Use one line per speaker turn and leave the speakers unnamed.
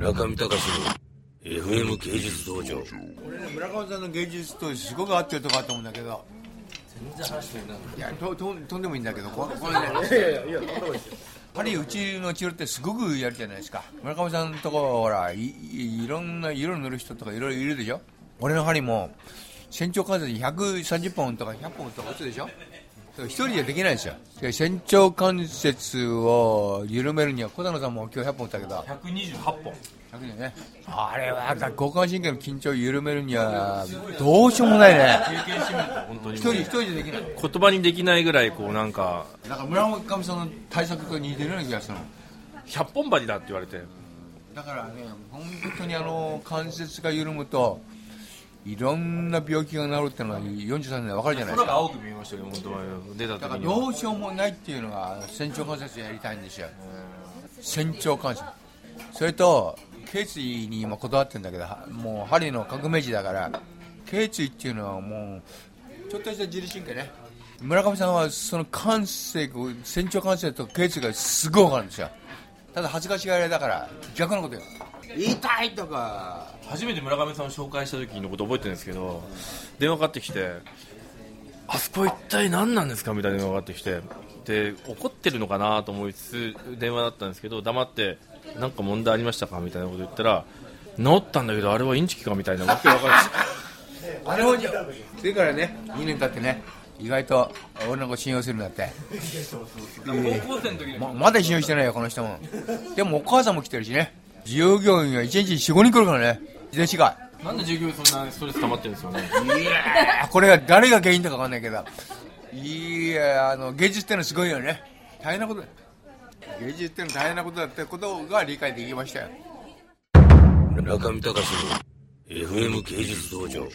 村上隆の FM 芸術道場。
俺ね村上さんの芸術とすごく合ってるとこあると思うんだけど。
全然話してない
いやとととんでもいいんだけどこれこれね。いやいやいやパリうちの治療ってすごくやるじゃないですか村上さんのとこほらいいいろんな色塗る人とかいろいろいるでしょ俺の針も船長関節130本とか100本とか打つでしょ一人じゃできないですよで船長関節を緩めるには小田野さんも今日100本打ったけど。
128本
100年ね。あれは交感神経の緊張を緩めるにはどうしようもないね。一人一人でできない。
言葉にできないぐらいこうなんか。
だから村上さんの対策と似てるような気がするの。
100本針だって言われて。
だからね本当にあの関節が緩むといろんな病気が治るっていうのは43年で分かるじゃないですか。
青く見えましたよ本当は出た
だからどうしようもないっていうのが仙腸関節やりたいんですよ。仙腸関節。それと頸椎に今こだわってるんだけどはもう針の革命児だから頸椎っていうのはもうちょっとした自律神経ね。村上さんはその関節仙腸関節と頸椎がすごい分かるんですよ。ただ恥ずかしがり屋だから逆のことよ痛いとか。
初めて村上さんを紹介した時のこと覚えてるんですけど電話かかってきてあそこ一体何なんですかみたいな電話がかかってきてで怒ってるのかなと思いつつ電話だったんですけど黙って何か問題ありましたかみたいなこと言ったら治ったんだけどあれはインチキかみたいなわけわかんない。
あれをじゃそれからね2年経ってね意外と俺の子信用するんだって。
高校生の時に。
ままだ信用してないよこの人も。でもお母さんも来てるしね従業員が1日45人来るからね。自転車が。
なんで従業員そんなストレス溜まってるんですよね。
いやーこれが誰が原因だか分かんないけど。いやあの芸術ってのはすごいよね。大変なことだ。芸術ってのは大変なことだってことが理解できましたよ。
村上隆の FM 芸術道場